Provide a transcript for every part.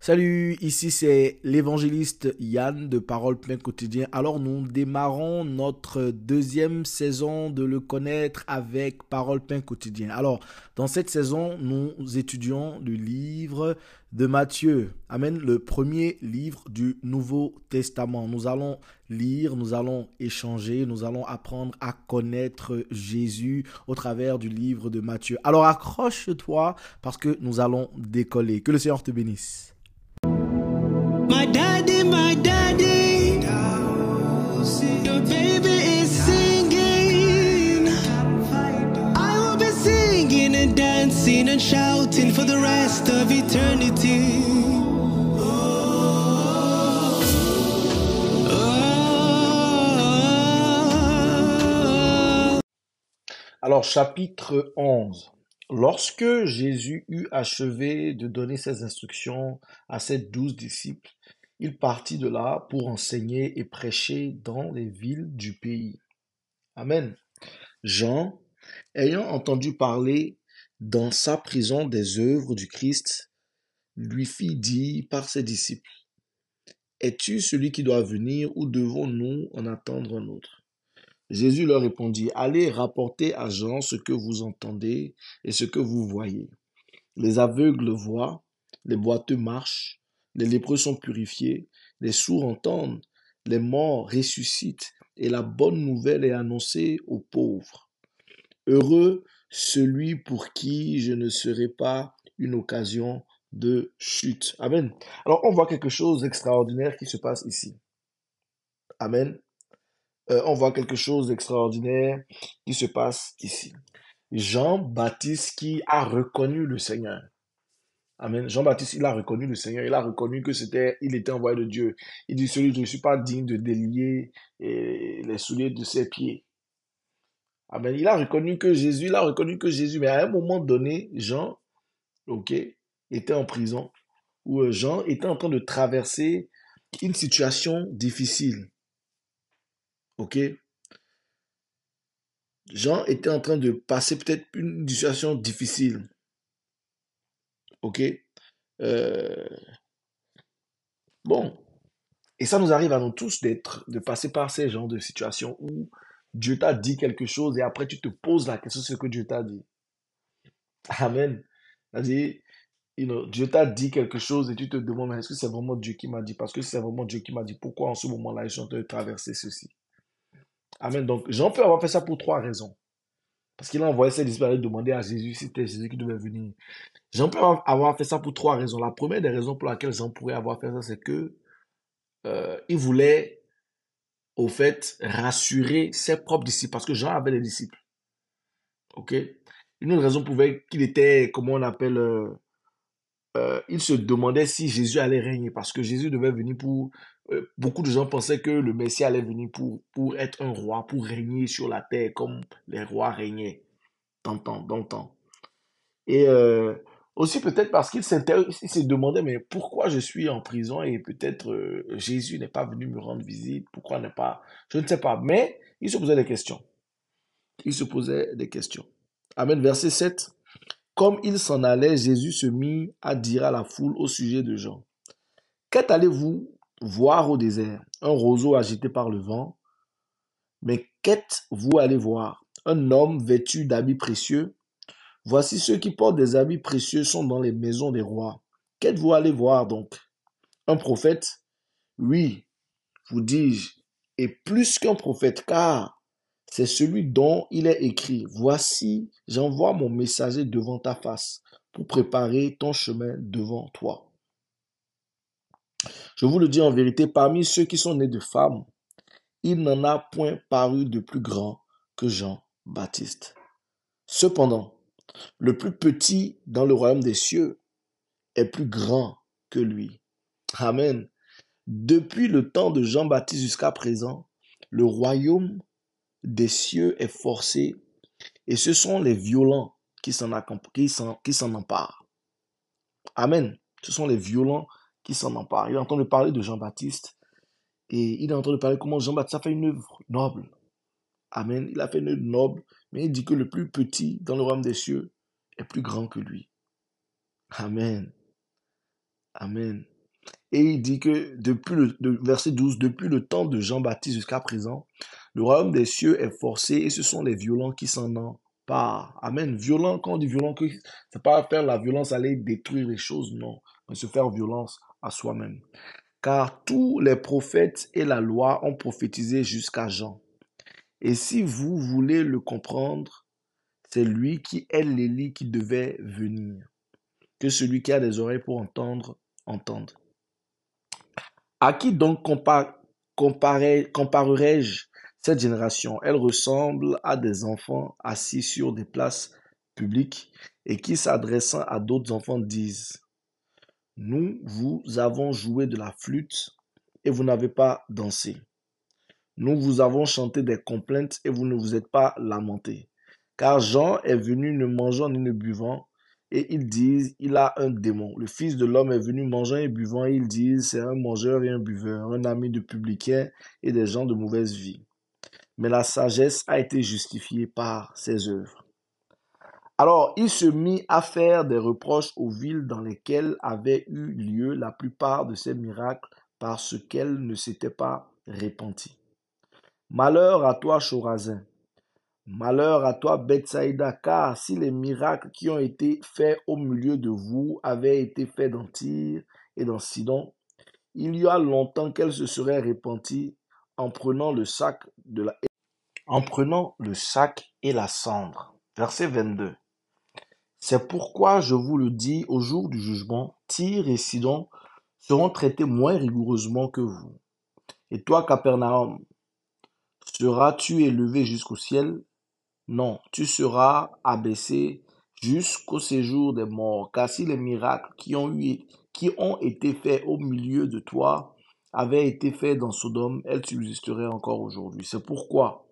Salut, ici c'est l'évangéliste Yann de Parole Plein Quotidien. Alors nous démarrons notre deuxième saison de le connaître avec Parole Plein Quotidien. Alors dans cette saison, nous étudions le livre de Matthieu. Amen, le premier livre du Nouveau Testament. Nous allons lire, nous allons échanger, nous allons apprendre à connaître Jésus au travers du livre de Matthieu. Alors accroche-toi parce que nous allons décoller. Que le Seigneur te bénisse. Shouting for the rest of eternity. Alors, chapitre 11. Lorsque Jésus eut achevé de donner ses instructions à ses douze disciples, il partit de là pour enseigner et prêcher dans les villes du pays. Amen. Jean, ayant entendu parler dans sa prison des œuvres du Christ, lui fit dire par ses disciples, Es-tu celui qui doit venir ou devons-nous en attendre un autre? Jésus leur répondit, Allez rapporter à Jean ce que vous entendez et ce que vous voyez. Les aveugles voient, les boiteux marchent, les lépreux sont purifiés, les sourds entendent, les morts ressuscitent, et la bonne nouvelle est annoncée aux pauvres. Heureux celui pour qui je ne serai pas une occasion de chute. Amen. Alors on voit quelque chose d'extraordinaire qui se passe ici. Amen. Euh, on voit quelque chose d'extraordinaire qui se passe ici. Jean-Baptiste qui a reconnu le Seigneur. Amen. Jean-Baptiste, il a reconnu le Seigneur. Il a reconnu que c'était, il était envoyé de Dieu. Il dit, celui, je ne suis pas digne de délier les souliers de ses pieds. Amen. Il a reconnu que Jésus, il a reconnu que Jésus, mais à un moment donné, Jean, ok, était en prison, où euh, Jean était en train de traverser une situation difficile. Ok? Jean était en train de passer peut-être une situation difficile. Ok? Euh, Bon. Et ça nous arrive à nous tous d'être, de passer par ces genres de situations où Dieu t'a dit quelque chose et après tu te poses la question de ce que Dieu t'a dit. Amen. C'est-à-dire, Dieu t'a dit quelque chose et tu te demandes, est-ce que c'est vraiment Dieu qui m'a dit? Parce que c'est vraiment Dieu qui m'a dit, pourquoi en ce moment-là, je suis en train de traverser ceci? Amen. Donc, Jean peut avoir fait ça pour trois raisons. Parce qu'il a envoyé ses disciples demander à Jésus si c'était Jésus qui devait venir. Jean peut avoir fait ça pour trois raisons. La première des raisons pour laquelle Jean pourrait avoir fait ça, c'est que euh, il voulait, au fait, rassurer ses propres disciples. Parce que Jean avait des disciples. OK? Une autre raison pouvait qu'il était, comment on appelle, euh, euh, il se demandait si Jésus allait régner. Parce que Jésus devait venir pour euh, beaucoup de gens pensaient que le Messie allait venir pour, pour être un roi, pour régner sur la terre comme les rois régnaient dans le temps. Et aussi peut-être parce qu'il se demandait, mais pourquoi je suis en prison et peut-être euh, Jésus n'est pas venu me rendre visite, pourquoi n'est pas... Je ne sais pas, mais il se posait des questions. Il se posait des questions. Amen, verset 7. Comme il s'en allait, Jésus se mit à dire à la foule au sujet de Jean. Qu'allez-vous voir au désert? Un roseau agité par le vent. Mais qu'êtes-vous allez voir? Un homme vêtu d'habits précieux Voici ceux qui portent des habits précieux sont dans les maisons des rois. Qu'êtes-vous allez voir donc? Un prophète? Oui, vous dis-je, et plus qu'un prophète, car c'est celui dont il est écrit. Voici, j'envoie mon messager devant ta face pour préparer ton chemin devant toi. Je vous le dis en vérité, parmi ceux qui sont nés de femmes, il n'en a point paru de plus grand que Jean-Baptiste. Cependant, le plus petit dans le royaume des cieux est plus grand que lui. Amen. Depuis le temps de Jean-Baptiste jusqu'à présent, le royaume des cieux est forcé et ce sont les violents qui s'en emparent. Amen. Ce sont les violents qui s'en empare. Il est en train de parler de Jean-Baptiste et il est en train de parler comment Jean-Baptiste a fait une œuvre noble. Amen. Il a fait une œuvre noble, mais il dit que le plus petit dans le royaume des cieux est plus grand que lui. Amen. Amen. Et il dit que depuis le verset 12, depuis le temps de Jean-Baptiste jusqu'à présent, le royaume des cieux est forcé et ce sont les violents qui s'en emparent. Amen. Violent, quand on dit violent, c'est pas faire la violence, aller détruire les choses, non, mais se faire violence à soi-même. Car tous les prophètes et la loi ont prophétisé jusqu'à Jean. Et si vous voulez le comprendre, c'est lui qui est l'Élie qui devait venir. Que celui qui a des oreilles pour entendre, entende. À qui donc compa- comparer- comparerai-je cette génération? Elle ressemble à des enfants assis sur des places publiques et qui, s'adressant à d'autres enfants, disent, Nous vous avons joué de la flûte et vous n'avez pas dansé. Nous vous avons chanté des complaintes et vous ne vous êtes pas lamentés. Car Jean est venu ne mangeant ni ne buvant, et ils disent, il a un démon. Le Fils de l'homme est venu mangeant et buvant, et ils disent, c'est un mangeur et un buveur, un ami de publicains et des gens de mauvaise vie. Mais la sagesse a été justifiée par ses œuvres. Alors il se mit à faire des reproches aux villes dans lesquelles avaient eu lieu la plupart de ces miracles parce qu'elles ne s'étaient pas repenties. Malheur à toi, Chorazin. Malheur à toi, Bethsaïda, car si les miracles qui ont été faits au milieu de vous avaient été faits dans Tyr et dans Sidon, il y a longtemps qu'elles se seraient repenties en prenant le sac de la en prenant le sac et la cendre. Verset 22. C'est pourquoi je vous le dis, au jour du jugement, Tyr et Sidon seront traités moins rigoureusement que vous. Et toi, Capernaum, seras-tu élevé jusqu'au ciel? Non, tu seras abaissé jusqu'au séjour des morts. Car si les miracles qui ont, été faits au milieu de toi avaient été faits dans Sodome, elles subsisteraient encore aujourd'hui. C'est pourquoi,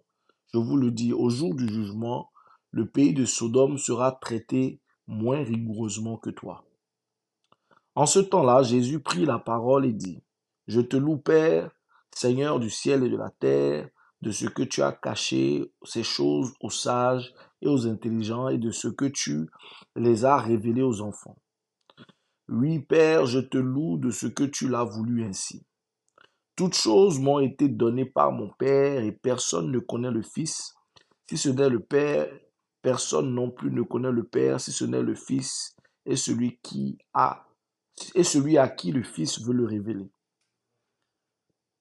je vous le dis, au jour du jugement, le pays de Sodome sera traité moins rigoureusement que toi. En ce temps-là, Jésus prit la parole et dit, Je te loue, Père, Seigneur du ciel et de la terre, de ce que tu as caché ces choses aux sages et aux intelligents et de ce que tu les as révélées aux enfants. Oui, Père, je te loue de ce que tu l'as voulu ainsi. Toutes choses m'ont été données par mon Père et personne ne connaît le Fils. Si ce n'est le Père, personne non plus ne connaît le Père si ce n'est le Fils et celui qui a et celui à qui le Fils veut le révéler.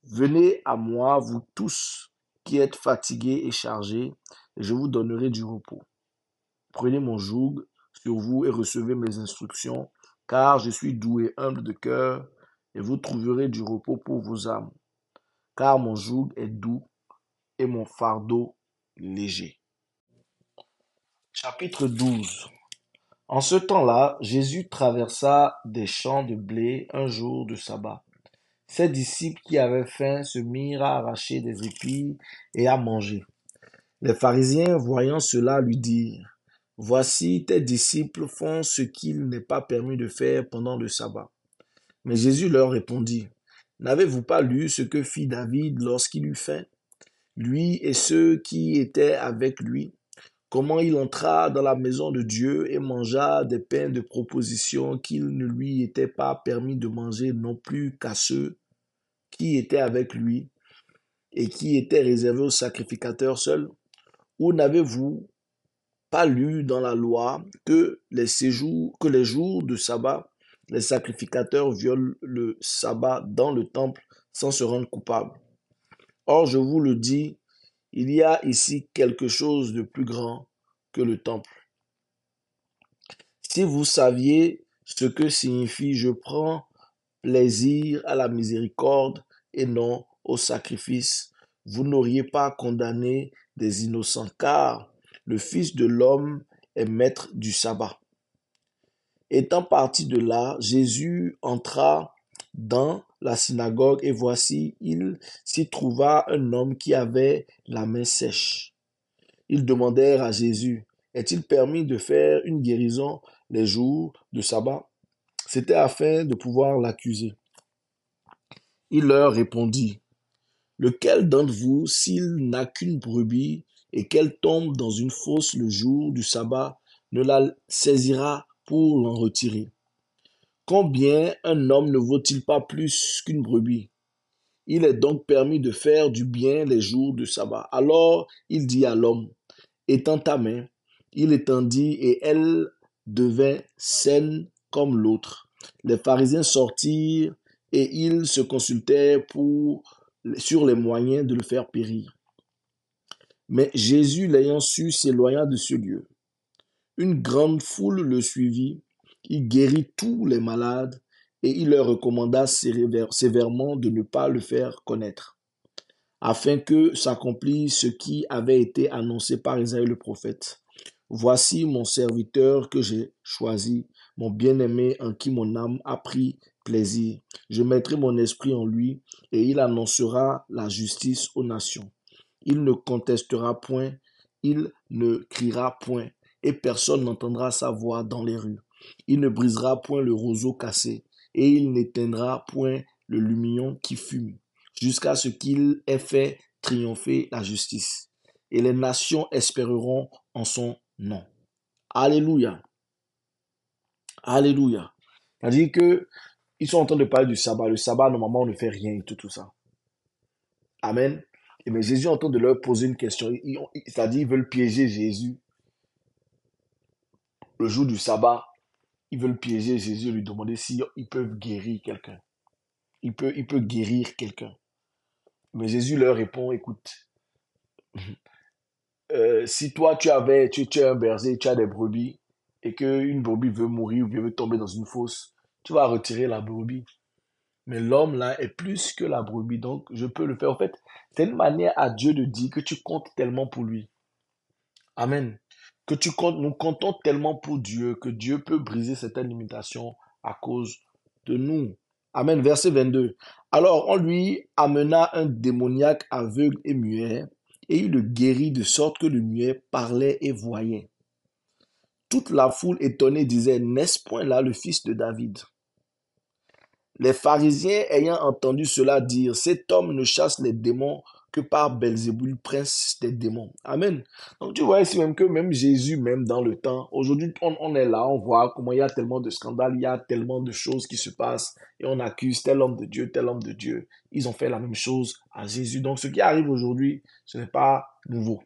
Venez à moi, vous tous qui êtes fatigués et chargés, et je vous donnerai du repos. Prenez mon joug sur vous et recevez mes instructions, car je suis doux et humble de cœur, et vous trouverez du repos pour vos âmes. Car mon joug est doux et mon fardeau léger. Chapitre 12 En ce temps-là, Jésus traversa des champs de blé un jour de sabbat. Ses disciples qui avaient faim se mirent à arracher des épis et à manger. Les pharisiens, voyant cela, lui dirent, Voici, tes disciples font ce qu'il n'est pas permis de faire pendant le sabbat. Mais Jésus leur répondit, N'avez-vous pas lu ce que fit David lorsqu'il eut faim, lui et ceux qui étaient avec lui, comment il entra dans la maison de Dieu et mangea des pains de proposition qu'il ne lui était pas permis de manger non plus qu'à ceux qui étaient avec lui et qui étaient réservés aux sacrificateurs seuls Ou n'avez-vous pas lu dans la loi que les séjours, que les jours de sabbat, les sacrificateurs violent le sabbat dans le temple sans se rendre coupables Or, je vous le dis, il y a ici quelque chose de plus grand que le temple. Si vous saviez ce que signifie je prends plaisir à la miséricorde et non au sacrifice, vous n'auriez pas condamné des innocents, car le Fils de l'homme est maître du sabbat. Étant parti de là, Jésus entra dans la synagogue et voici, il s'y trouva un homme qui avait la main sèche. Ils demandèrent à Jésus, est-il permis de faire une guérison les jours de sabbat? C'était afin de pouvoir l'accuser. Il leur répondit, Lequel d'entre vous, s'il n'a qu'une brebis et qu'elle tombe dans une fosse le jour du sabbat, ne la saisira pour l'en retirer? Combien un homme ne vaut-il pas plus qu'une brebis? Il est donc permis de faire du bien les jours de sabbat. Alors il dit à l'homme, étends ta main. Il étendit et elle devint saine comme l'autre. Les pharisiens sortirent et ils se consultaient sur les moyens de le faire périr. Mais Jésus, l'ayant su, s'éloigna de ce lieu. Une grande foule le suivit. Il guérit tous les malades et il leur recommanda sévèrement de ne pas le faire connaître, afin que s'accomplisse ce qui avait été annoncé par Isaïe le prophète. Voici mon serviteur que j'ai choisi, mon bien-aimé en qui mon âme a pris plaisir. Je mettrai mon esprit en lui et il annoncera la justice aux nations. Il ne contestera point, il ne criera point, et personne n'entendra sa voix dans les rues. Il ne brisera point le roseau cassé, et il n'éteindra point le lumignon qui fume, jusqu'à ce qu'il ait fait triompher la justice. Et les nations espéreront en son nom. Alléluia. Alléluia. C'est-à-dire que ils sont en train de parler du sabbat. Le sabbat, normalement, on ne fait rien et tout, tout ça. Amen. Mais Jésus est en train de leur poser une question. C'est-à-dire, ils veulent piéger Jésus. Le jour du sabbat, ils veulent piéger Jésus et lui demander s'ils peuvent guérir quelqu'un. Il peut, il peut guérir quelqu'un. Mais Jésus leur répond, écoute, euh, si toi tu avais, tu, tu es un berger, tu as des brebis, et qu'une brebis veut mourir ou veut tomber dans une fosse, tu vas retirer la brebis. Mais l'homme là est plus que la brebis, donc je peux le faire. En fait, c'est une manière à Dieu de dire que tu comptes tellement pour lui. Amen. Que tu comptes, nous comptons tellement pour Dieu que Dieu peut briser certaines limitations à cause de nous. Amen. Verset 22. Alors on lui amena un démoniaque aveugle et muet, et il le guérit de sorte que le muet parlait et voyait. Toute la foule étonnée disait, N'est-ce point là le fils de David? Les pharisiens ayant entendu cela dire, cet homme ne chasse les démons que par Belzébul, prince des démons. Amen. Donc tu vois ici même que même Jésus, même dans le temps, aujourd'hui on, est là, on voit comment il y a tellement de scandales, il y a tellement de choses qui se passent et on accuse tel homme de Dieu, tel homme de Dieu. Ils ont fait la même chose à Jésus. Donc ce qui arrive aujourd'hui, ce n'est pas nouveau.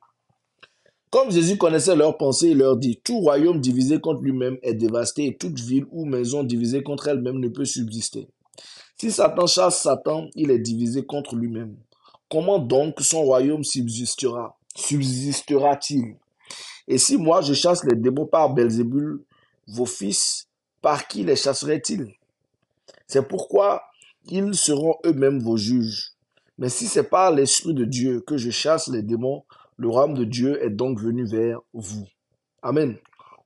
Comme Jésus connaissait leurs pensées, il leur dit, Tout royaume divisé contre lui-même est dévasté et toute ville ou maison divisée contre elle-même ne peut subsister. Si Satan chasse Satan, il est divisé contre lui-même. Comment donc son royaume subsistera Subsistera-t-il? Et si moi je chasse les démons par Belzébul, vos fils, par qui les chasseraient-ils C'est pourquoi ils seront eux-mêmes vos juges. Mais si c'est par l'Esprit de Dieu que je chasse les démons, le royaume de Dieu est donc venu vers vous. Amen.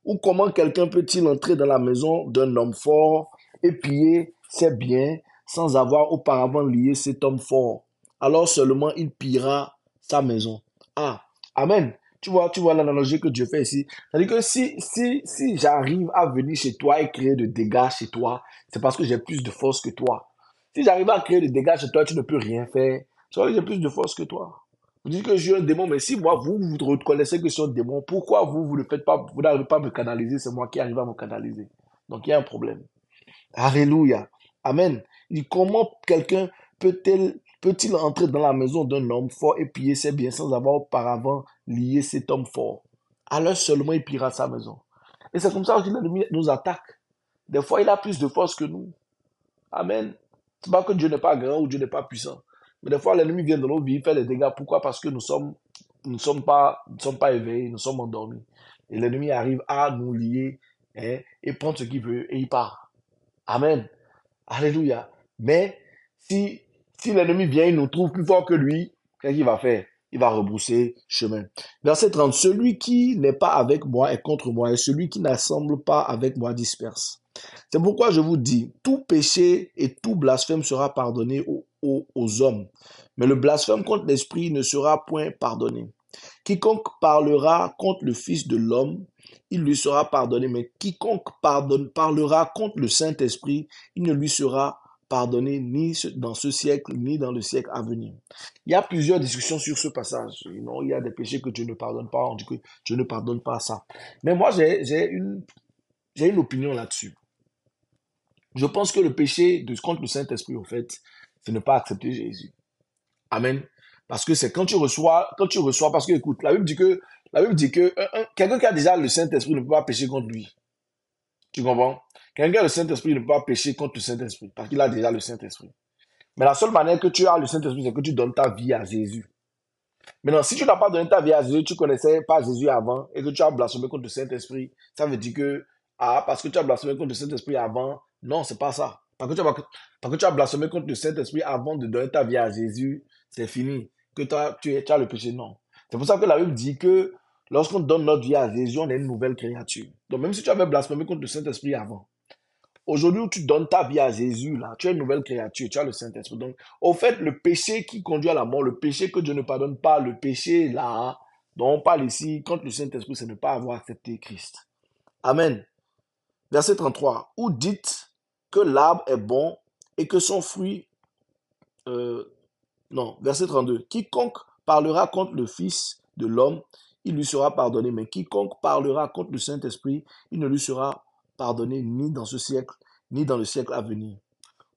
Ou comment quelqu'un peut-il entrer dans la maison d'un homme fort et piller ses biens sans avoir auparavant lié cet homme fort? Alors seulement il pillera sa maison. Ah, Amen. Tu vois, tu vois l'analogie que Dieu fait ici. C'est-à-dire que si, si, si j'arrive à venir chez toi et créer des dégâts chez toi, c'est parce que j'ai plus de force que toi. Si j'arrive à créer des dégâts chez toi, tu ne peux rien faire. C'est parce que j'ai plus de force que toi. Vous dites que je suis un démon, mais si moi, vous, vous reconnaissez que je suis un démon, pourquoi vous, vous ne faites pas, vous n'arrivez pas à me canaliser, c'est moi qui arrive à me canaliser. Donc il y a un problème. Alléluia. Amen. Il dit, comment quelqu'un peut-il entrer dans la maison d'un homme fort et piller ses biens sans avoir auparavant lié cet homme fort? Alors seulement il pillera sa maison. Et c'est comme ça que l'ennemi nous attaque. Des fois, il a plus de force que nous. Amen. C'est pas que Dieu n'est pas grand ou Dieu n'est pas puissant. Mais des fois, l'ennemi vient dans nos vies, fait des dégâts. Pourquoi? Parce que nous nous sommes pas, nous sommes pas éveillés, nous sommes endormis. Et l'ennemi arrive à nous lier hein, et prendre ce qu'il veut et il part. Amen. Alléluia. Mais si, si l'ennemi vient, il nous trouve plus fort que lui, qu'est-ce qu'il va faire? Il va rebrousser chemin. Verset 30. Celui qui n'est pas avec moi est contre moi, et celui qui n'assemble pas avec moi disperse. C'est pourquoi je vous dis, tout péché et tout blasphème sera pardonné aux, aux hommes, mais le blasphème contre l'Esprit ne sera point pardonné. Quiconque parlera contre le Fils de l'homme, il lui sera pardonné, mais quiconque parlera contre le Saint-Esprit, il ne lui sera pardonné ni dans ce siècle, ni dans le siècle à venir. Il y a plusieurs discussions sur ce passage. il y a des péchés que Dieu ne pardonne pas, on dit que Dieu ne pardonne pas ça. Mais moi, j'ai une, une opinion là-dessus. Je pense que le péché de, contre le Saint-Esprit, en fait, c'est ne pas accepter Jésus. Amen. Parce que c'est quand tu reçois, quand tu reçois, parce que écoute, la Bible dit que, la Bible dit que quelqu'un qui a déjà le Saint-Esprit ne peut pas pécher contre lui. Tu comprends? Quelqu'un qui a le Saint-Esprit ne peut pas pécher contre le Saint-Esprit parce qu'il a déjà le Saint-Esprit. Mais la seule manière que tu as le Saint-Esprit, c'est que tu donnes ta vie à Jésus. Maintenant, si tu n'as pas donné ta vie à Jésus, tu connaissais pas Jésus avant et que tu as blasphémé contre le Saint-Esprit, ça veut dire que, ah, parce que tu as blasphémé contre le Saint-Esprit avant, non, c'est pas ça. Parce que, tu as, blasphémé contre le Saint-Esprit avant de donner ta vie à Jésus, c'est fini. Que tu, as le péché, non. C'est pour ça que la Bible dit que lorsqu'on donne notre vie à Jésus, on est une nouvelle créature. Donc, même si tu avais blasphémé contre le Saint-Esprit avant, Aujourd'hui où tu donnes ta vie à Jésus, là, tu es une nouvelle créature, tu as le Saint-Esprit. Donc, au fait, le péché qui conduit à la mort, le péché que Dieu ne pardonne pas, le péché là, dont on parle ici, contre le Saint-Esprit, c'est ne pas avoir accepté Christ. Amen. Verset 33. Ou dites que l'arbre est bon et que son fruit... Euh, non, verset 32. Quiconque parlera contre le Fils de l'homme, il lui sera pardonné. Mais quiconque parlera contre le Saint-Esprit, il ne lui sera pardonné ni dans ce siècle, ni dans le siècle à venir.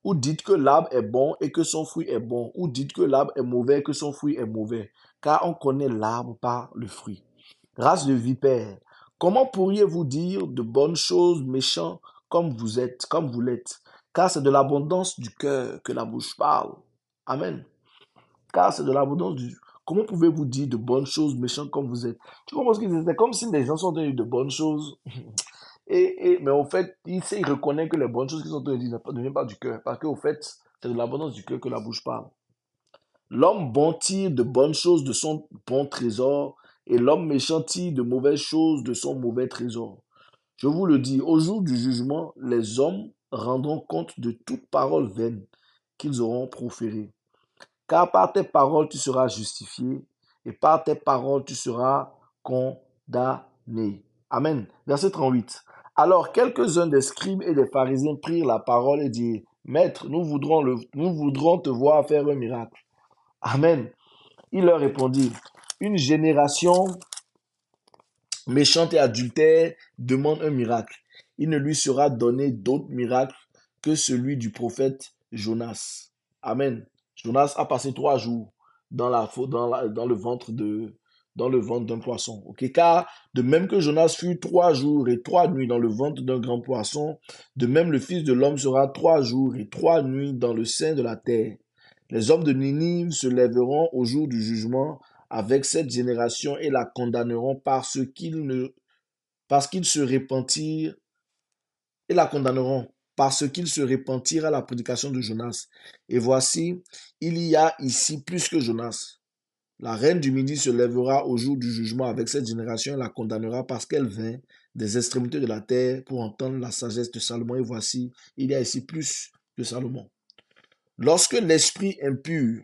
Ou dites que l'arbre est bon et que son fruit est bon, ou dites que l'arbre est mauvais et que son fruit est mauvais, car on connaît l'arbre par le fruit. Race de vipère, comment pourriez-vous dire de bonnes choses méchants comme vous êtes, comme vous l'êtes Car c'est de l'abondance du cœur que la bouche parle. Amen. Car c'est de l'abondance du... Comment pouvez-vous dire de bonnes choses méchantes comme vous êtes? Tu comprends ce qu'ils disaient Comme si les gens sont tenus de bonnes choses Et, mais au fait, il sait, il reconnaît que les bonnes choses qui sont en ne viennent pas du cœur. Parce qu'au fait, c'est de l'abondance du cœur que la bouche parle. L'homme bon tire de bonnes choses de son bon trésor, et l'homme méchant tire de mauvaises choses de son mauvais trésor. Je vous le dis, au jour du jugement, les hommes rendront compte de toute parole vaine qu'ils auront proférée. Car par tes paroles tu seras justifié, et par tes paroles tu seras condamné. Amen. Verset 38. Alors quelques-uns des scribes et des pharisiens prirent la parole et dirent, Maître, nous voudrons, le, nous voudrons te voir faire un miracle. Amen. Il leur répondit, Une génération méchante et adultère demande un miracle. Il ne lui sera donné d'autre miracle que celui du prophète Jonas. Amen. Jonas a passé trois jours dans, le ventre d'un poisson. Ok, car de même que Jonas fut trois jours et trois nuits dans le ventre d'un grand poisson, de même le Fils de l'homme sera trois jours et trois nuits dans le sein de la terre. Les hommes de Ninive se lèveront au jour du jugement avec cette génération et la condamneront parce qu'ils se repentirent et la condamneront parce qu'ils se à la prédication de Jonas. Et voici, il y a ici plus que Jonas. La reine du Midi se lèvera au jour du jugement avec cette génération et la condamnera parce qu'elle vint des extrémités de la terre pour entendre la sagesse de Salomon. Et voici, il y a ici plus de Salomon. Lorsque l'esprit impur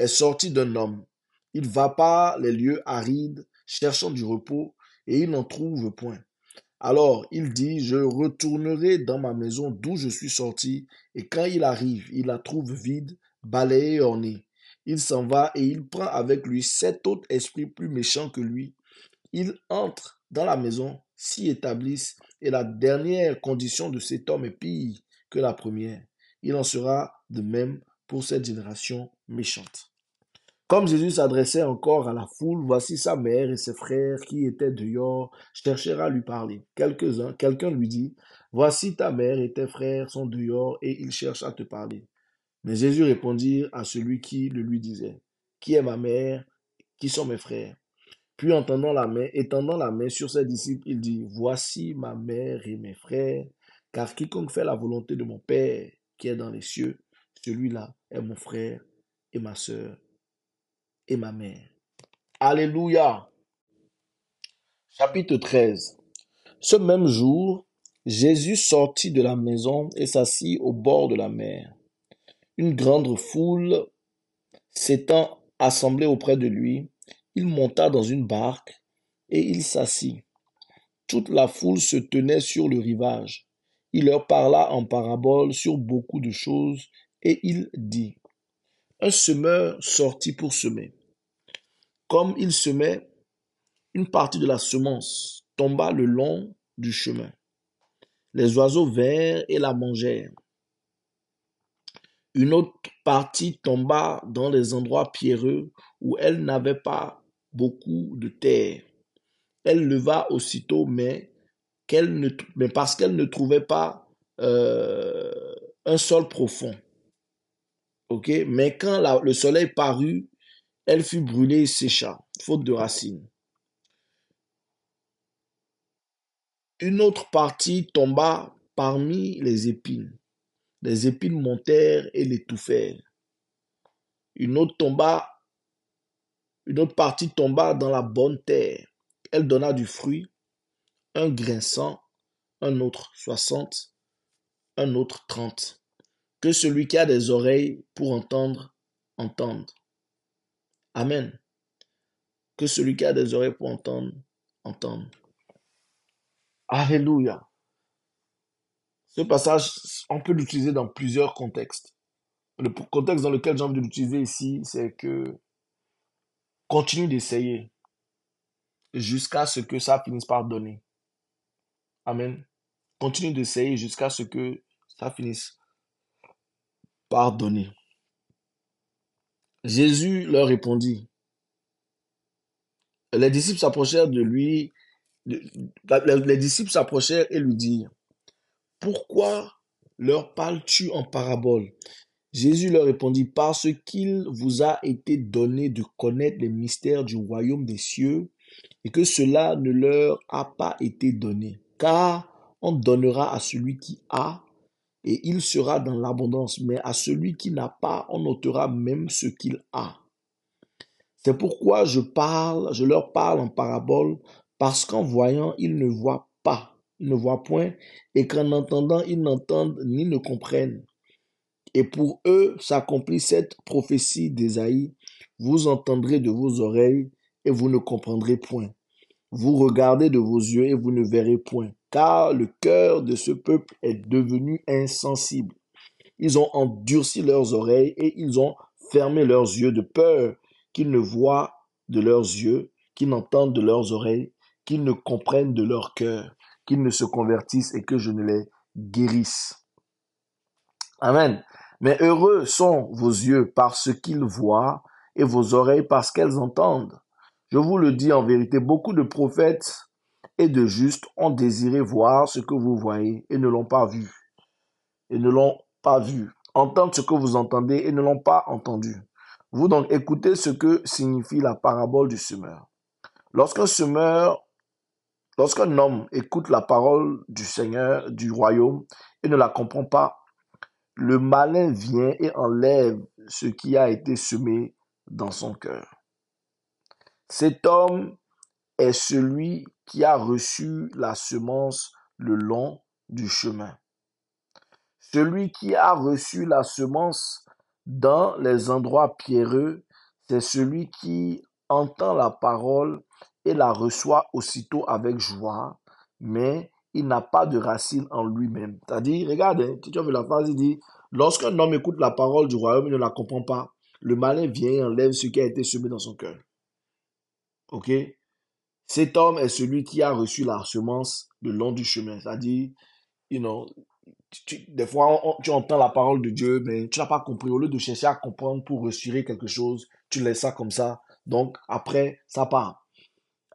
est sorti d'un homme, il va par les lieux arides cherchant du repos et il n'en trouve point. Alors il dit, je retournerai dans ma maison d'où je suis sorti, et quand il arrive, il la trouve vide, balayée et ornée. Il s'en va et il prend avec lui sept autres esprits plus méchants que lui. Il entre dans la maison, s'y établissent, et la dernière condition de cet homme est pire que la première. Il en sera de même pour cette génération méchante. Comme Jésus s'adressait encore à la foule, voici sa mère et ses frères qui étaient dehors cherchèrent à lui parler. Quelques-uns, quelqu'un lui dit, voici ta mère et tes frères sont dehors et ils cherchent à te parler. Mais Jésus répondit à celui qui le lui disait, Qui est ma mère Qui sont mes frères? Puis entendant la main, étendant la main sur ses disciples, il dit, Voici ma mère et mes frères, car quiconque fait la volonté de mon Père qui est dans les cieux, celui-là est mon frère et ma sœur et ma mère. Alléluia. Chapitre 13. Ce même jour, Jésus sortit de la maison et s'assit au bord de la mer. Une grande foule s'étant assemblée auprès de lui, il monta dans une barque et il s'assit. Toute la foule se tenait sur le rivage. Il leur parla en parabole sur beaucoup de choses et il dit, Un semeur sortit pour semer. Comme il semait, une partie de la semence tomba le long du chemin. Les oiseaux vinrent et la mangèrent. Une autre partie tomba dans les endroits pierreux où elle n'avait pas beaucoup de terre. Elle leva aussitôt, mais, parce qu'elle ne trouvait pas euh, un sol profond. Mais quand le soleil parut, elle fut brûlée et sécha, faute de racines. Une autre partie tomba parmi les épines. Les épines montèrent et l'étouffèrent. Une autre une autre partie tomba dans la bonne terre. Elle donna du fruit, un grain cent, un autre soixante, un autre trente. Que celui qui a des oreilles pour entendre, entende. Amen. Que celui qui a des oreilles pour entendre, entende. Alléluia. Ce passage, on peut l'utiliser dans plusieurs contextes. Le contexte dans lequel j'ai envie de l'utiliser ici, c'est que continue d'essayer jusqu'à ce que ça finisse par donner. Amen. Continue d'essayer jusqu'à ce que ça finisse par donner. Jésus leur répondit. Les disciples s'approchèrent de lui. Les disciples s'approchèrent et lui dirent, Pourquoi leur parles-tu en parabole? Jésus leur répondit, Parce qu'il vous a été donné de connaître les mystères du royaume des cieux, et que cela ne leur a pas été donné. Car on donnera à celui qui a, et il sera dans l'abondance, mais à celui qui n'a pas, on ôtera même ce qu'il a. C'est pourquoi je parle, je leur parle en parabole, parce qu'en voyant, ils ne voient pas, ne voient point, et qu'en entendant, ils n'entendent ni ne comprennent. Et pour eux s'accomplit cette prophétie d'Ésaïe, vous entendrez de vos oreilles, et vous ne comprendrez point. Vous regardez de vos yeux, et vous ne verrez point car le cœur de ce peuple est devenu insensible. Ils ont endurci leurs oreilles et ils ont fermé leurs yeux de peur qu'ils ne voient de leurs yeux, qu'ils n'entendent de leurs oreilles, qu'ils ne comprennent de leur cœur, qu'ils ne se convertissent et que je ne les guérisse. Amen. Mais heureux sont vos yeux parce qu'ils voient et vos oreilles parce qu'elles entendent. Je vous le dis en vérité, beaucoup de prophètes et de justes ont désiré voir ce que vous voyez et ne l'ont pas vu. Et ne l'ont pas vu. Entendre ce que vous entendez et ne l'ont pas entendu. Vous donc écoutez ce que signifie la parabole du semeur. Lorsqu'un semeur, lorsqu'un homme écoute la parole du Seigneur, du royaume, et ne la comprend pas, le malin vient et enlève ce qui a été semé dans son cœur. Cet homme est celui qui a reçu la semence le long du chemin. Celui qui a reçu la semence dans les endroits pierreux, c'est celui qui entend la parole et la reçoit aussitôt avec joie, mais il n'a pas de racine en lui-même. C'est-à-dire, regarde, hein, tu as vu la phrase, il dit, lorsqu'un homme écoute la parole du royaume, il ne la comprend pas. Le malin vient et enlève ce qui a été semé dans son cœur. Ok? Cet homme est celui qui a reçu la semence le long du chemin. C'est-à-dire, you know, des fois, tu entends la parole de Dieu, mais tu n'as pas compris. Au lieu de chercher à comprendre pour reçurer quelque chose, tu laisses ça comme ça. Donc, après, ça part.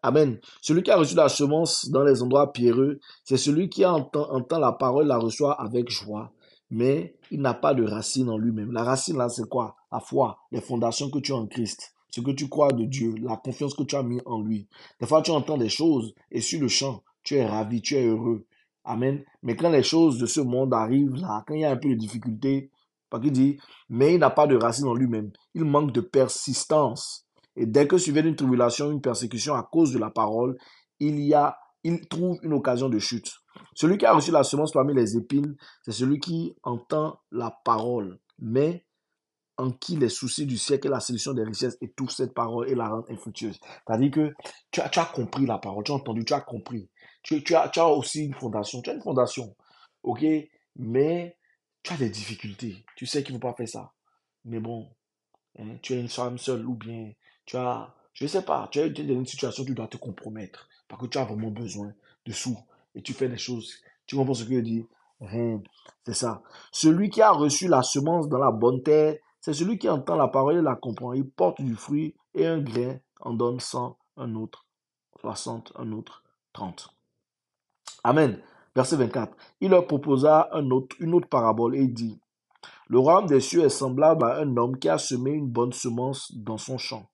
Amen. Celui qui a reçu la semence dans les endroits pierreux, c'est celui qui entend, entend la parole, la reçoit avec joie, mais il n'a pas de racine en lui-même. La racine, là, c'est quoi? La foi, les fondations que tu as en Christ ce que tu crois de Dieu, la confiance que tu as mis en lui. Des fois, tu entends des choses et sur le champ, tu es ravi, tu es heureux. Amen. Mais quand les choses de ce monde arrivent là, quand il y a un peu de difficulté, parce qu'il dit, mais il n'a pas de racine en lui-même. Il manque de persistance. Et dès que survient une tribulation, une persécution à cause de la parole, il y a, il trouve une occasion de chute. Celui qui a reçu la semence parmi les épines, c'est celui qui entend la parole, mais en qui les soucis du siècle et la séduction des richesses étouffent cette parole et la rendent infructueuse. C'est-à-dire que tu as, compris la parole, tu as entendu, tu as compris. Tu, as, aussi une fondation, tu as une fondation, ok? Mais tu as des difficultés. Tu sais qu'il ne faut pas faire ça. Mais bon, hein, tu es une femme seule ou bien tu as, je ne sais pas, tu es dans une situation où tu dois te compromettre parce que tu as vraiment besoin de sous et tu fais des choses Tu comprends ce que je dis Rien. C'est ça. Celui qui a reçu la semence dans la bonne terre, c'est celui qui entend la parole et la comprend. Il porte du fruit et un grain en donne 100, un autre 60, un autre 30. Amen. Verset 24. Il leur proposa une autre parabole et dit, Le royaume des cieux est semblable à un homme qui a semé une bonne semence dans son champ.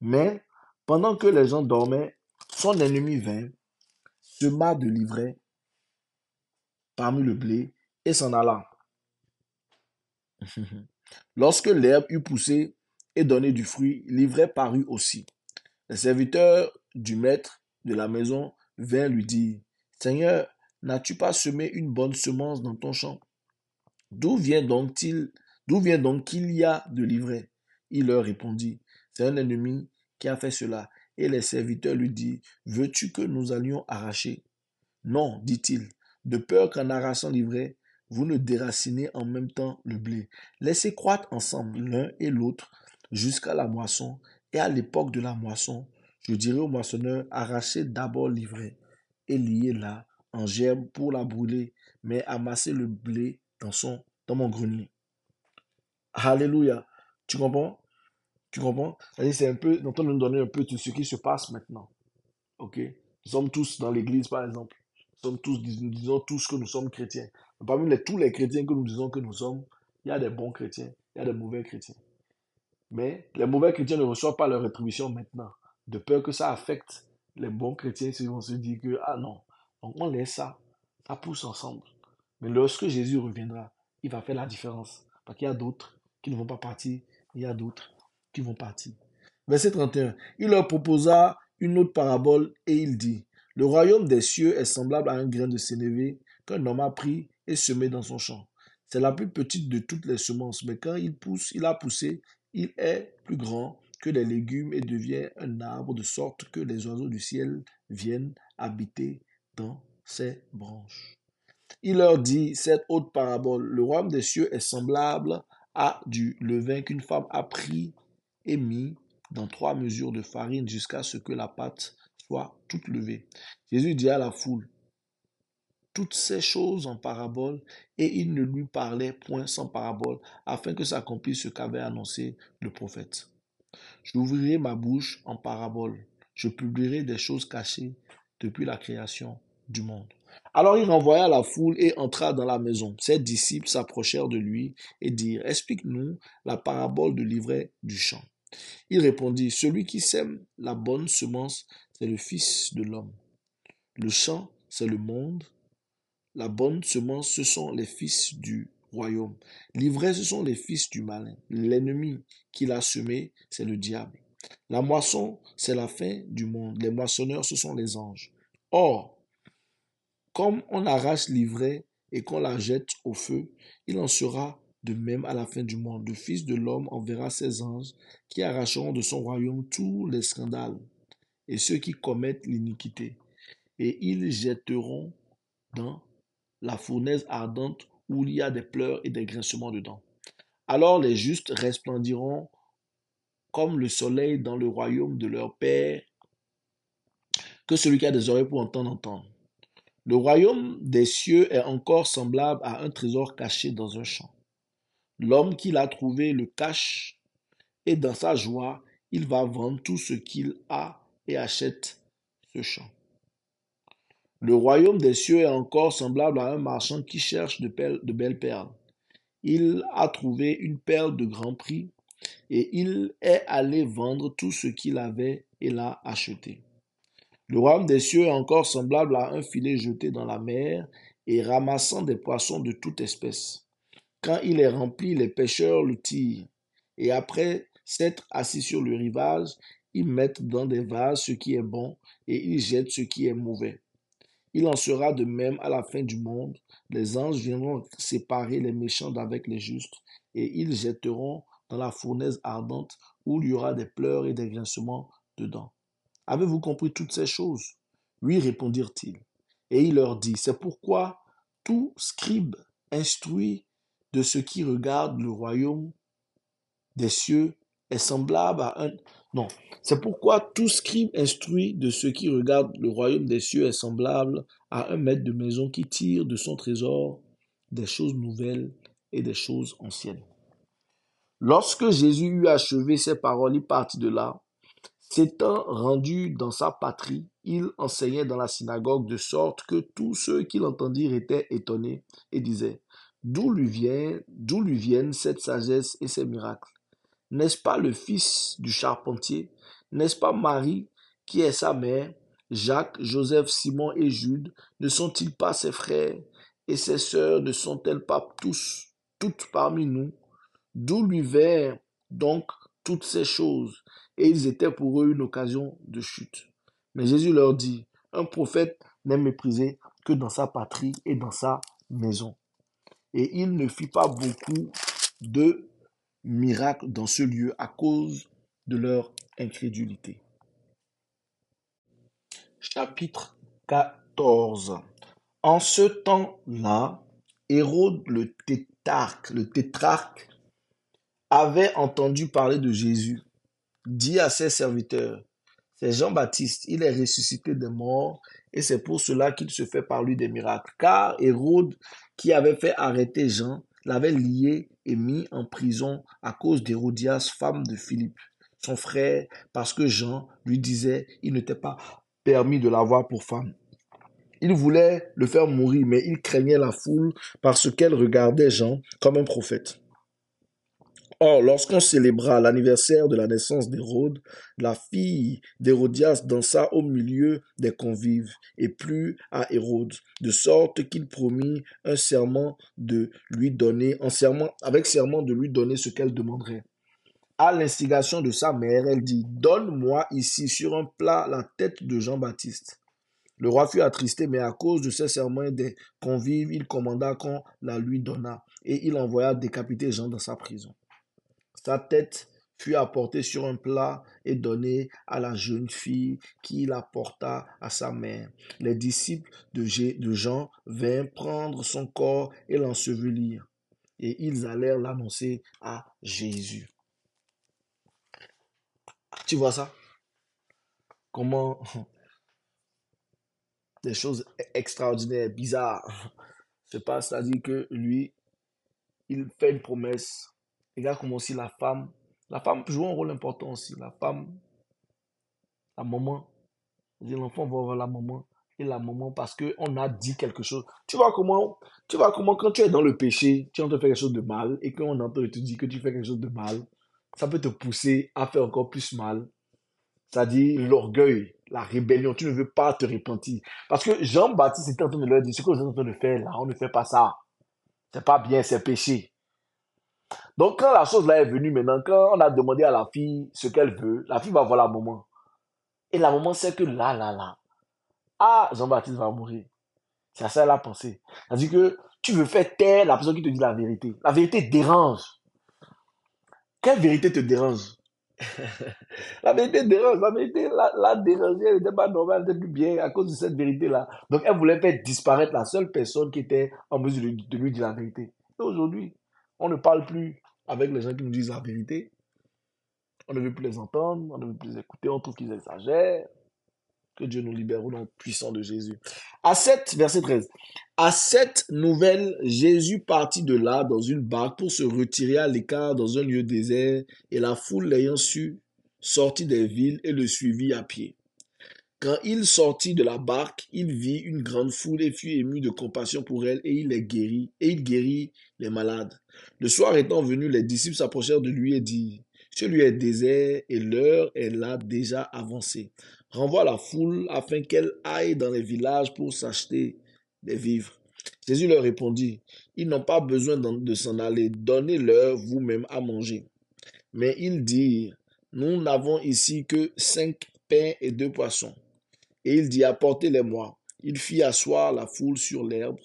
Mais, pendant que les gens dormaient, son ennemi vint, sema de l'ivraie parmi le blé et s'en alla. Lorsque l'herbe eut poussé et donné du fruit, l'ivraie parut aussi. Les serviteurs du maître de la maison vinrent lui dire, Seigneur, n'as-tu pas semé une bonne semence dans ton champ? D'où vient donc-il, d'où vient donc qu'il y a de l'ivraie? Il leur répondit, C'est un ennemi qui a fait cela. Et les serviteurs lui dirent, Veux-tu que nous allions arracher Non, dit-il, de peur qu'en arrachant l'ivraie, vous ne déracinez en même temps le blé. Laissez croître ensemble l'un et l'autre jusqu'à la moisson, et à l'époque de la moisson, je dirai au moissonneur, arrachez d'abord l'ivraie et liez-la en gerbe pour la brûler, mais amassez le blé dans, son, dans mon grenier. Alléluia. Tu comprends? Tu comprends? C'est un peu, nous nous donner un peu de ce qui se passe maintenant. Ok? Nous sommes tous dans l'église, par exemple. Nous sommes tous, disons tous que nous sommes chrétiens. Parmi les, tous les chrétiens que nous disons que nous sommes, il y a des bons chrétiens, il y a des mauvais chrétiens. Mais les mauvais chrétiens ne reçoivent pas leur rétribution maintenant, de peur que ça affecte les bons chrétiens. Ils vont se dire que, ah non, on laisse ça, ça pousse ensemble. Mais lorsque Jésus reviendra, il va faire la différence. Parce qu'il y a d'autres qui ne vont pas partir, il y a d'autres qui vont partir. Verset 31. Il leur proposa une autre parabole et il dit, Le royaume des cieux est semblable à un grain de sénévé qu'un homme a pris et semé dans son champ. C'est la plus petite de toutes les semences, mais quand il pousse, il a poussé, il est plus grand que les légumes et devient un arbre de sorte que les oiseaux du ciel viennent habiter dans ses branches. Il leur dit cette autre parabole. Le royaume des cieux est semblable à du levain qu'une femme a pris et mis dans trois mesures de farine jusqu'à ce que la pâte soit toute levée. Jésus dit à la foule, toutes ces choses en parabole, et il ne lui parlait point sans parabole, afin que s'accomplisse ce qu'avait annoncé le prophète. J'ouvrirai ma bouche en parabole, je publierai des choses cachées depuis la création du monde. Alors il renvoya la foule et entra dans la maison. Ses disciples s'approchèrent de lui et dirent, Explique-nous la parabole de l'ivraie du champ. Il répondit, Celui qui sème la bonne semence, c'est le Fils de l'homme. Le champ, c'est le monde, la bonne semence, ce sont les fils du royaume. L'ivraie, ce sont les fils du malin. L'ennemi qui l'a semé, c'est le diable. La moisson, c'est la fin du monde. Les moissonneurs, ce sont les anges. Or, comme on arrache l'ivraie et qu'on la jette au feu, il en sera de même à la fin du monde. Le Fils de l'homme enverra ses anges qui arracheront de son royaume tous les scandales et ceux qui commettent l'iniquité. Et ils jetteront dans la fournaise ardente où il y a des pleurs et des grincements dedans. Alors les justes resplendiront comme le soleil dans le royaume de leur Père. Que celui qui a des oreilles pour entendre, entendre. Le royaume des cieux est encore semblable à un trésor caché dans un champ. L'homme qui l'a trouvé le cache, et dans sa joie, il va vendre tout ce qu'il a et achète ce champ. Le royaume des cieux est encore semblable à un marchand qui cherche de, belles perles. Il a trouvé une perle de grand prix et il est allé vendre tout ce qu'il avait et l'a acheté. Le royaume des cieux est encore semblable à un filet jeté dans la mer et ramassant des poissons de toute espèce. Quand il est rempli, les pêcheurs le tirent et après s'être assis sur le rivage, ils mettent dans des vases ce qui est bon et ils jettent ce qui est mauvais. Il en sera de même à la fin du monde. Les anges viendront séparer les méchants d'avec les justes, et ils jetteront dans la fournaise ardente où il y aura des pleurs et des grincements dedans. Avez-vous compris toutes ces choses? Oui, répondirent-ils. Et il leur dit, c'est pourquoi tout scribe instruit de ce qui regarde le royaume des cieux est semblable à un... Non, c'est pourquoi tout scribe instruit de ceux qui regardent le royaume des cieux est semblable à un maître de maison qui tire de son trésor des choses nouvelles et des choses anciennes. Lorsque Jésus eut achevé ces paroles, il partit de là. S'étant rendu dans sa patrie, il enseignait dans la synagogue de sorte que tous ceux qui l'entendirent étaient étonnés et disaient, D'où lui vient, d'où lui viennent cette sagesse et ces miracles? N'est-ce pas le fils du charpentier? N'est-ce pas Marie qui est sa mère? Jacques, Joseph, Simon et Jude, ne sont-ils pas ses frères? Et ses sœurs ne sont-elles pas tous, toutes parmi nous? D'où lui vinrent donc toutes ces choses? Et ils étaient pour eux une occasion de chute. Mais Jésus leur dit, un prophète n'est méprisé que dans sa patrie et dans sa maison. Et il ne fit pas beaucoup de miracles dans ce lieu à cause de leur incrédulité. Chapitre 14 En ce temps-là, Hérode le tétrarque, le tétrarque avait entendu parler de Jésus, dit à ses serviteurs, c'est Jean-Baptiste, il est ressuscité des morts, et c'est pour cela qu'il se fait par lui des miracles. Car Hérode, qui avait fait arrêter Jean, l'avait lié et mis en prison à cause d'Hérodias, femme de Philippe, son frère, parce que Jean lui disait il n'était pas permis de l'avoir pour femme. Il voulait le faire mourir, mais il craignait la foule parce qu'elle regardait Jean comme un prophète. Or, lorsqu'on célébra l'anniversaire de la naissance d'Hérode, la fille d'Hérodias dansa au milieu des convives et plut à Hérode, de sorte qu'il promit un serment de lui donner, en serment, avec serment de lui donner ce qu'elle demanderait. À l'instigation de sa mère, elle dit, Donne-moi ici sur un plat la tête de Jean-Baptiste. Le roi fut attristé, mais à cause de ces serments des convives, il commanda qu'on la lui donnât, et il envoya décapiter Jean dans sa prison. Sa tête fut apportée sur un plat et donnée à la jeune fille qui la porta à sa mère. Les disciples de, Jean vinrent prendre son corps et l'ensevelir. Et ils allèrent l'annoncer à Jésus. Tu vois ça? Comment des choses extraordinaires, bizarres se passent. C'est-à-dire que lui, il fait une promesse Regarde comment aussi la femme, la femme joue un rôle important aussi. La femme, la maman, l'enfant va voir la maman et la maman parce qu'on a dit quelque chose. Tu vois comment, tu vois comment quand tu es dans le péché, tu entends faire quelque chose de mal et qu'on entend te dire que tu fais quelque chose de mal, ça peut te pousser à faire encore plus mal. C'est-à-dire l'orgueil, la rébellion. Tu ne veux pas te repentir. Parce que Jean-Baptiste était en train de leur dire, ce que vous êtes en train de faire là, on ne fait pas ça. C'est pas bien, c'est péché. Donc, quand la chose là est venue maintenant, quand on a demandé à la fille ce qu'elle veut, la fille va voir la maman. Et la maman sait que là, là, là, ah, Jean-Baptiste va mourir. C'est à ça qu'elle a pensé. C'est-à-dire que tu veux faire taire la personne qui te dit la vérité. La vérité dérange. Quelle vérité te dérange? La vérité dérange. La vérité la, la dérangeait. Elle n'était pas normale, elle n'était plus bien à cause de cette vérité-là. Donc, elle voulait faire disparaître la seule personne qui était en mesure de, de lui dire la vérité. Et aujourd'hui, on ne parle plus avec les gens qui nous disent la vérité. On ne veut plus les entendre, on ne veut plus les écouter, on trouve qu'ils exagèrent. Que Dieu nous libère au nom puissant de Jésus. À cette, verset 13. À cette nouvelle, Jésus partit de là dans une barque pour se retirer à l'écart dans un lieu désert, et la foule l'ayant su, sortit des villes et le suivit à pied. Quand il sortit de la barque, il vit une grande foule et fut ému de compassion pour elle, et il les guérit, et il guérit les malades. Le soir étant venu, les disciples s'approchèrent de lui et dirent, Celui est désert et l'heure est là déjà avancée. Renvoie la foule afin qu'elle aille dans les villages pour s'acheter des vivres. Jésus leur répondit, Ils n'ont pas besoin de s'en aller, donnez-leur vous-même à manger. Mais ils dirent, Nous n'avons ici que cinq pains et deux poissons. Et il dit, apportez-les-moi. Il fit asseoir la foule sur l'herbe,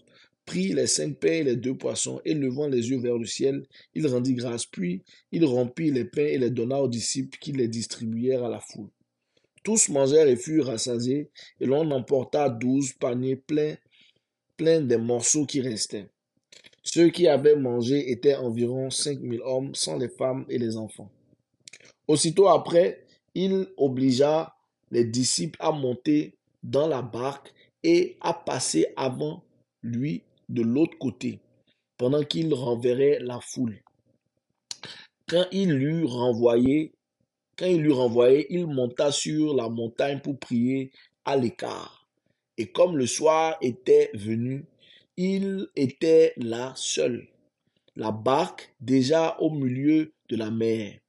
prit les cinq pains et les deux poissons, et levant les yeux vers le ciel, il rendit grâce, puis il rompit les pains et les donna aux disciples qui les distribuèrent à la foule. Tous mangèrent et furent rassasiés, et l'on emporta douze paniers pleins, pleins des morceaux qui restaient. Ceux qui avaient mangé étaient environ cinq mille hommes, sans les femmes et les enfants. Aussitôt après, il obligea les disciples à monter dans la barque et à passer avant lui de l'autre côté, pendant qu'il renverrait la foule. Quand il l'eut quand il l'eut renvoyé, il monta sur la montagne pour prier à l'écart. Et comme le soir était venu, il était là seul. La barque, déjà au milieu de la mer,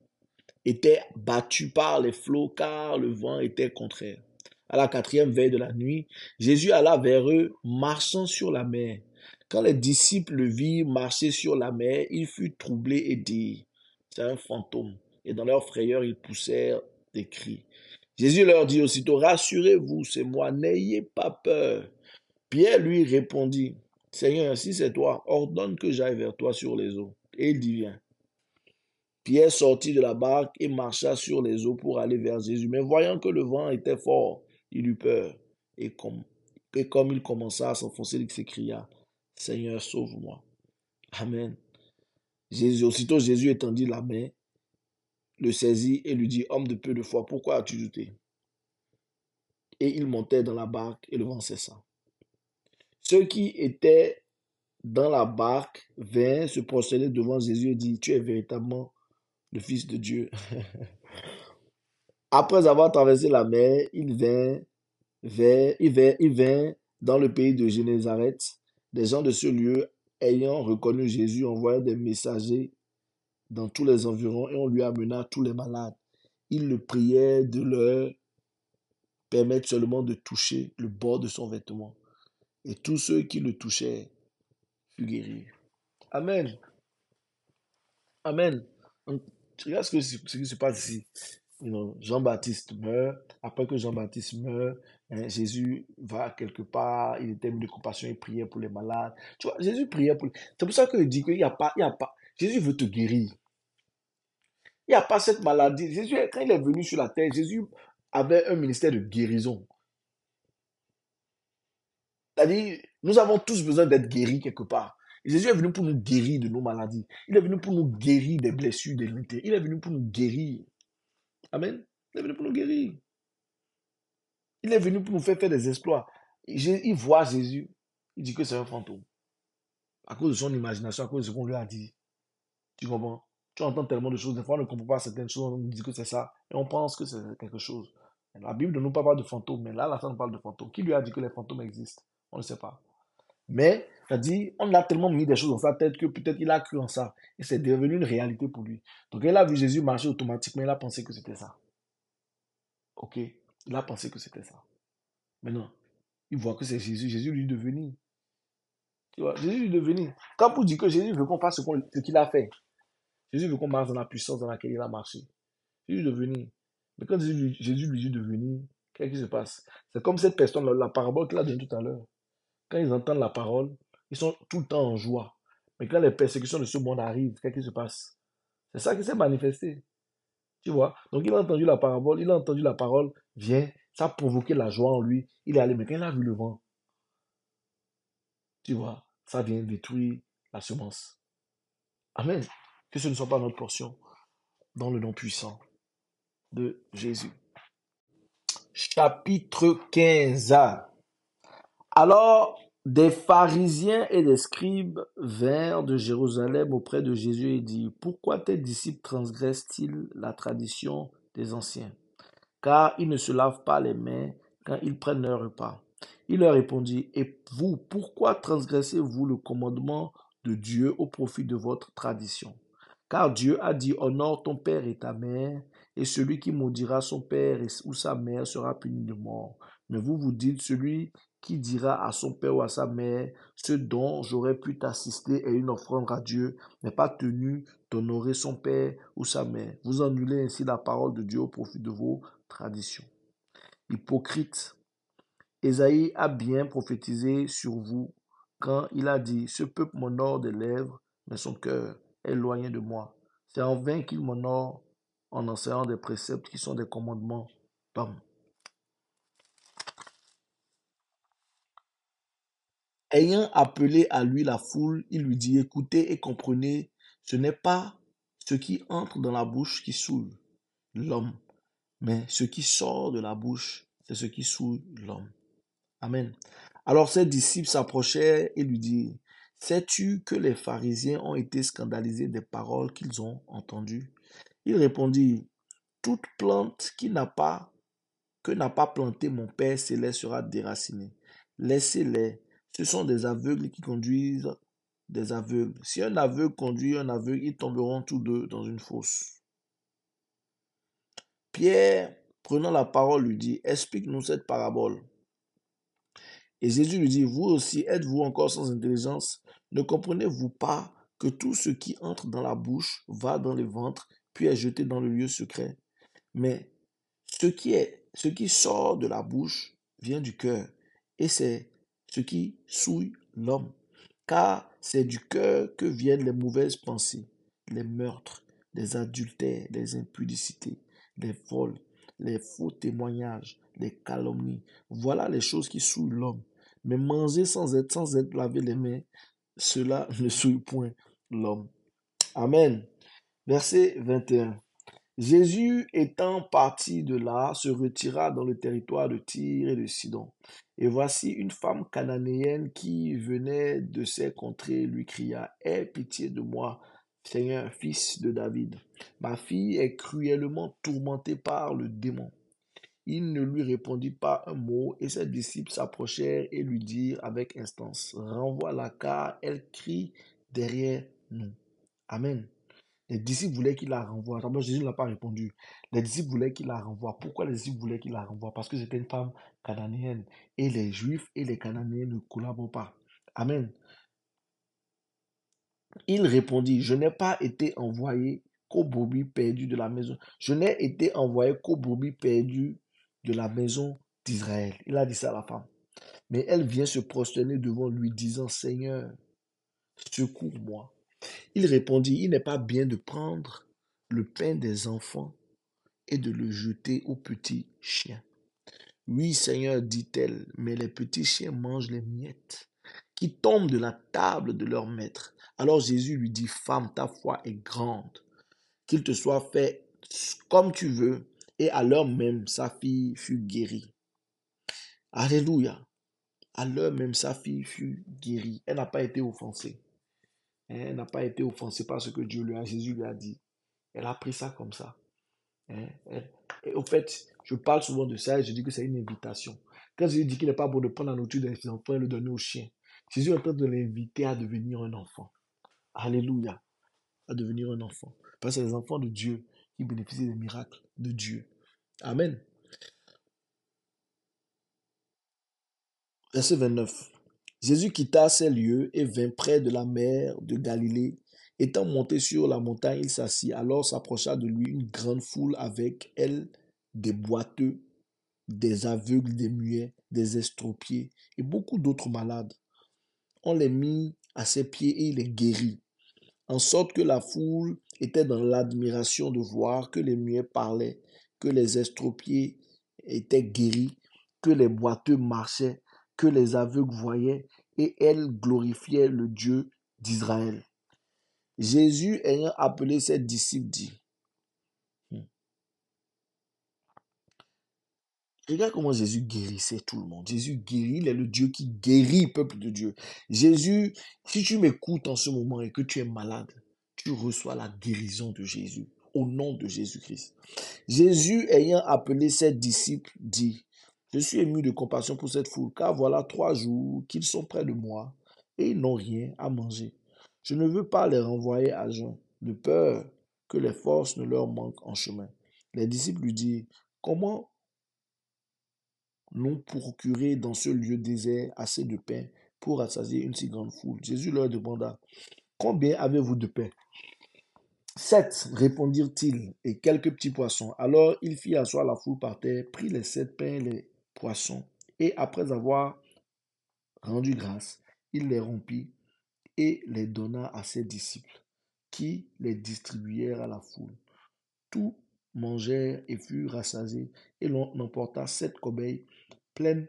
était battue par les flots car le vent était contraire. À la quatrième veille de la nuit, Jésus alla vers eux, marchant sur la mer. Quand les disciples le virent marcher sur la mer, il fut troublé et dit, c'est un fantôme. Et dans leur frayeur, ils poussèrent des cris. Jésus leur dit aussitôt, rassurez-vous, c'est moi, n'ayez pas peur. Pierre lui répondit, Seigneur, si c'est toi, ordonne que j'aille vers toi sur les eaux. Et il dit, viens. Pierre sortit de la barque et marcha sur les eaux pour aller vers Jésus. Mais voyant que le vent était fort, il eut peur. Et comme, il commença à s'enfoncer, il s'écria, Seigneur, sauve-moi. Amen. Jésus, aussitôt Jésus étendit la main, le saisit et lui dit, Homme de peu de foi, pourquoi as-tu douté Et il montait dans la barque et le vent cessa. Ceux qui étaient dans la barque vinrent se prosterner devant Jésus et dit, Tu es véritablement le Fils de Dieu. Après avoir traversé la mer, il vint, vers, il vint, il vint dans le pays de Génézareth. Des gens de ce lieu, ayant reconnu Jésus, envoyèrent des messagers dans tous les environs et on lui amena tous les malades. Il le priait de leur permettre seulement de toucher le bord de son vêtement. Et tous ceux qui le touchaient furent guéris. Amen. Amen. Tu regardes ce, que, qui se passe ici. You Jean-Baptiste meurt. Après que Jean-Baptiste meurt, hein, Jésus va quelque part. Il était de compassion. Il priait pour les malades. Tu vois, Jésus priait pour. C'est pour ça qu'il dit qu'il n'y a pas, il y a pas. Jésus veut te guérir. Il n'y a pas cette maladie. Jésus, quand il est venu sur la terre, Jésus avait un ministère de guérison. C'est-à-dire, nous avons tous besoin d'être guéris quelque part. Jésus est venu pour nous guérir de nos maladies. Il est venu pour nous guérir des blessures, des luttes. Il est venu pour nous guérir. Amen. Il est venu pour nous guérir. Il est venu pour nous faire faire des exploits. Il voit Jésus. Il dit que c'est un fantôme. À cause de son imagination, à cause de ce qu'on lui a dit. Tu comprends? Tu entends tellement de choses. Des fois, on ne comprend pas certaines choses. On nous dit que c'est ça. Et on pense que c'est quelque chose. La Bible ne nous parle pas de fantômes. Mais là, la Sainte parle de fantômes. Qui lui a dit que les fantômes existent? On ne sait pas. Mais, dit, on a tellement mis des choses dans sa tête que peut-être il a cru en ça. Et c'est devenu une réalité pour lui. Donc, il a vu Jésus marcher automatiquement, il a pensé que c'était ça. Ok? Il a pensé que c'était ça. Maintenant, il voit que c'est Jésus. Jésus lui devenir. Tu vois, Jésus lui devenir. Quand vous dites que Jésus veut qu'on fasse ce qu'il a fait, Jésus veut qu'on marche dans la puissance dans laquelle il a marché. Jésus devenir. Mais quand Jésus, lui dit devenir, qu'est-ce qui se passe? C'est comme cette personne, la, la parabole qu'il a donnée tout à l'heure. Quand ils entendent la parole, ils sont tout le temps en joie. Mais quand les persécutions de ce monde arrivent, qu'est-ce qui se passe? C'est ça qui s'est manifesté. Tu vois? Donc il a entendu la parabole, il a entendu la parole, vient, ça a provoqué la joie en lui. Il est allé, mais quand il a vu le vent, tu vois, ça vient détruire la semence. Amen. Que ce ne soit pas notre portion dans le nom puissant de Jésus. Chapitre 15. Alors des pharisiens et des scribes vinrent de Jérusalem auprès de Jésus et dirent, Pourquoi tes disciples transgressent-ils la tradition des anciens? Car ils ne se lavent pas les mains quand ils prennent leur repas. Il leur répondit, Et vous, pourquoi transgressez-vous le commandement de Dieu au profit de votre tradition? Car Dieu a dit, Honore ton père et ta mère, et celui qui maudira son père ou sa mère sera puni de mort. Mais vous vous dites, celui qui dira à son père ou à sa mère, ce dont j'aurais pu t'assister est une offrande à Dieu, n'est pas tenu d'honorer son père ou sa mère. Vous annulez ainsi la parole de Dieu au profit de vos traditions. Hypocrite, Esaïe a bien prophétisé sur vous quand il a dit, ce peuple m'honore des lèvres, mais son cœur est éloigné de moi. C'est en vain qu'il m'honore en enseignant des préceptes qui sont des commandements. Ayant appelé à lui la foule, il lui dit, écoutez et comprenez, ce n'est pas ce qui entre dans la bouche qui saoule, l'homme, mais ce qui sort de la bouche, c'est ce qui souille l'homme. Amen. Alors ses disciples s'approchèrent et lui dirent, Sais-tu que les pharisiens ont été scandalisés des paroles qu'ils ont entendues? Il répondit, Toute plante qui n'a pas que n'a pas planté mon Père céleste sera déracinée. Laissez-les. Ce sont des aveugles qui conduisent des aveugles. Si un aveugle conduit un aveugle, ils tomberont tous deux dans une fosse. Pierre, prenant la parole, lui dit, Explique-nous cette parabole. Et Jésus lui dit, Vous aussi, êtes-vous encore sans intelligence? Ne comprenez-vous pas que tout ce qui entre dans la bouche va dans le ventre, puis est jeté dans le lieu secret? Mais ce qui, est, ce qui sort de la bouche vient du cœur, et c'est ce qui souille l'homme. Car c'est du cœur que viennent les mauvaises pensées, les meurtres, les adultères, les impudicités, les vols, les faux témoignages, les calomnies. Voilà les choses qui souillent l'homme. Mais manger sans être, sans être lavé les mains, cela ne souille point l'homme. Amen. Verset 21. Jésus étant parti de là, se retira dans le territoire de Tyr et de Sidon. Et voici une femme cananéenne qui venait de ces contrées lui cria, Aie pitié de moi, Seigneur, fils de David. Ma fille est cruellement tourmentée par le démon. Il ne lui répondit pas un mot, et ses disciples s'approchèrent et lui dirent avec instance, Renvoie-la car elle crie derrière nous. Amen. Les disciples voulaient qu'il la renvoie. D'abord, Jésus ne l'a pas répondu. Les disciples voulaient qu'il la renvoie. Pourquoi les disciples voulaient qu'il la renvoie? Parce que c'était une femme cananéenne. Et les juifs et les cananéens ne collaborent pas. Amen. Il répondit, je n'ai pas été envoyé qu'aux brebis perdus de la maison. Je n'ai été envoyé qu'aux brebis perdus de la maison d'Israël. Il a dit ça à la femme. Mais elle vient se prosterner devant lui, disant, Seigneur, secours-moi. Il répondit, Il n'est pas bien de prendre le pain des enfants et de le jeter aux petits chiens. Oui, Seigneur, dit-elle, mais les petits chiens mangent les miettes qui tombent de la table de leur maître. Alors Jésus lui dit, Femme, ta foi est grande, qu'il te soit fait comme tu veux. Et à l'heure même, sa fille fut guérie. Alléluia. À l'heure même, sa fille fut guérie. Elle n'a pas été offensée. Hein, elle n'a pas été offensée par ce que Dieu lui a, Jésus lui a dit. Elle a pris ça comme ça. Hein, et au fait, je parle souvent de ça et je dis que c'est une invitation. Quand Jésus dit qu'il n'est pas bon de prendre la nourriture des enfants et le donner aux chiens, Jésus est en train de l'inviter à devenir un enfant. Alléluia. À devenir un enfant. Parce que c'est les enfants de Dieu qui bénéficient des miracles de Dieu. Amen. Verset 29. Jésus quitta ces lieux et vint près de la mer de Galilée. Étant monté sur la montagne, il s'assit. Alors s'approcha de lui une grande foule avec elle des boiteux, des aveugles, des muets, des estropiés et beaucoup d'autres malades. On les mit à ses pieds et il les guérit. En sorte que la foule était dans l'admiration de voir que les muets parlaient, que les estropiés étaient guéris, que les boiteux marchaient, que les aveugles voyaient, et elle glorifiait le Dieu d'Israël. Jésus ayant appelé ses disciples dit, hmm. Regarde comment Jésus guérissait tout le monde. Jésus guérit, il est le Dieu qui guérit le peuple de Dieu. Jésus, si tu m'écoutes en ce moment et que tu es malade, tu reçois la guérison de Jésus au nom de Jésus-Christ. Jésus ayant appelé ses disciples dit, je suis ému de compassion pour cette foule, car voilà trois jours qu'ils sont près de moi et ils n'ont rien à manger. Je ne veux pas les renvoyer à jeun, de peur que les forces ne leur manquent en chemin. Les disciples lui disent, comment nous procurer dans ce lieu désert assez de pain pour rassasier une si grande foule? Jésus leur demanda, combien avez-vous de pain? Sept, répondirent-ils, et quelques petits poissons. Alors il fit asseoir la foule par terre, prit les sept pains les poissons, et après avoir rendu grâce, il les rompit et les donna à ses disciples, qui les distribuèrent à la foule. Tous mangèrent et furent rassasiés, et l'on emporta sept corbeilles pleines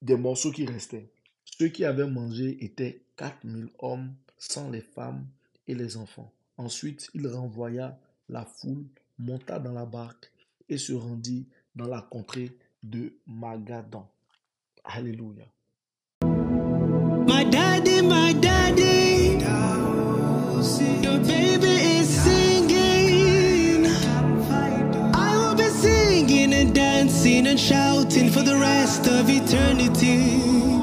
des morceaux qui restaient. Ceux qui avaient mangé étaient quatre mille hommes, sans les femmes et les enfants. Ensuite, il renvoya la foule monta dans la barque et se rendit dans la contrée de Magadan. Alléluia. My daddy, my daddy, your baby is singing. I will be singing and dancing and shouting for the rest of eternity.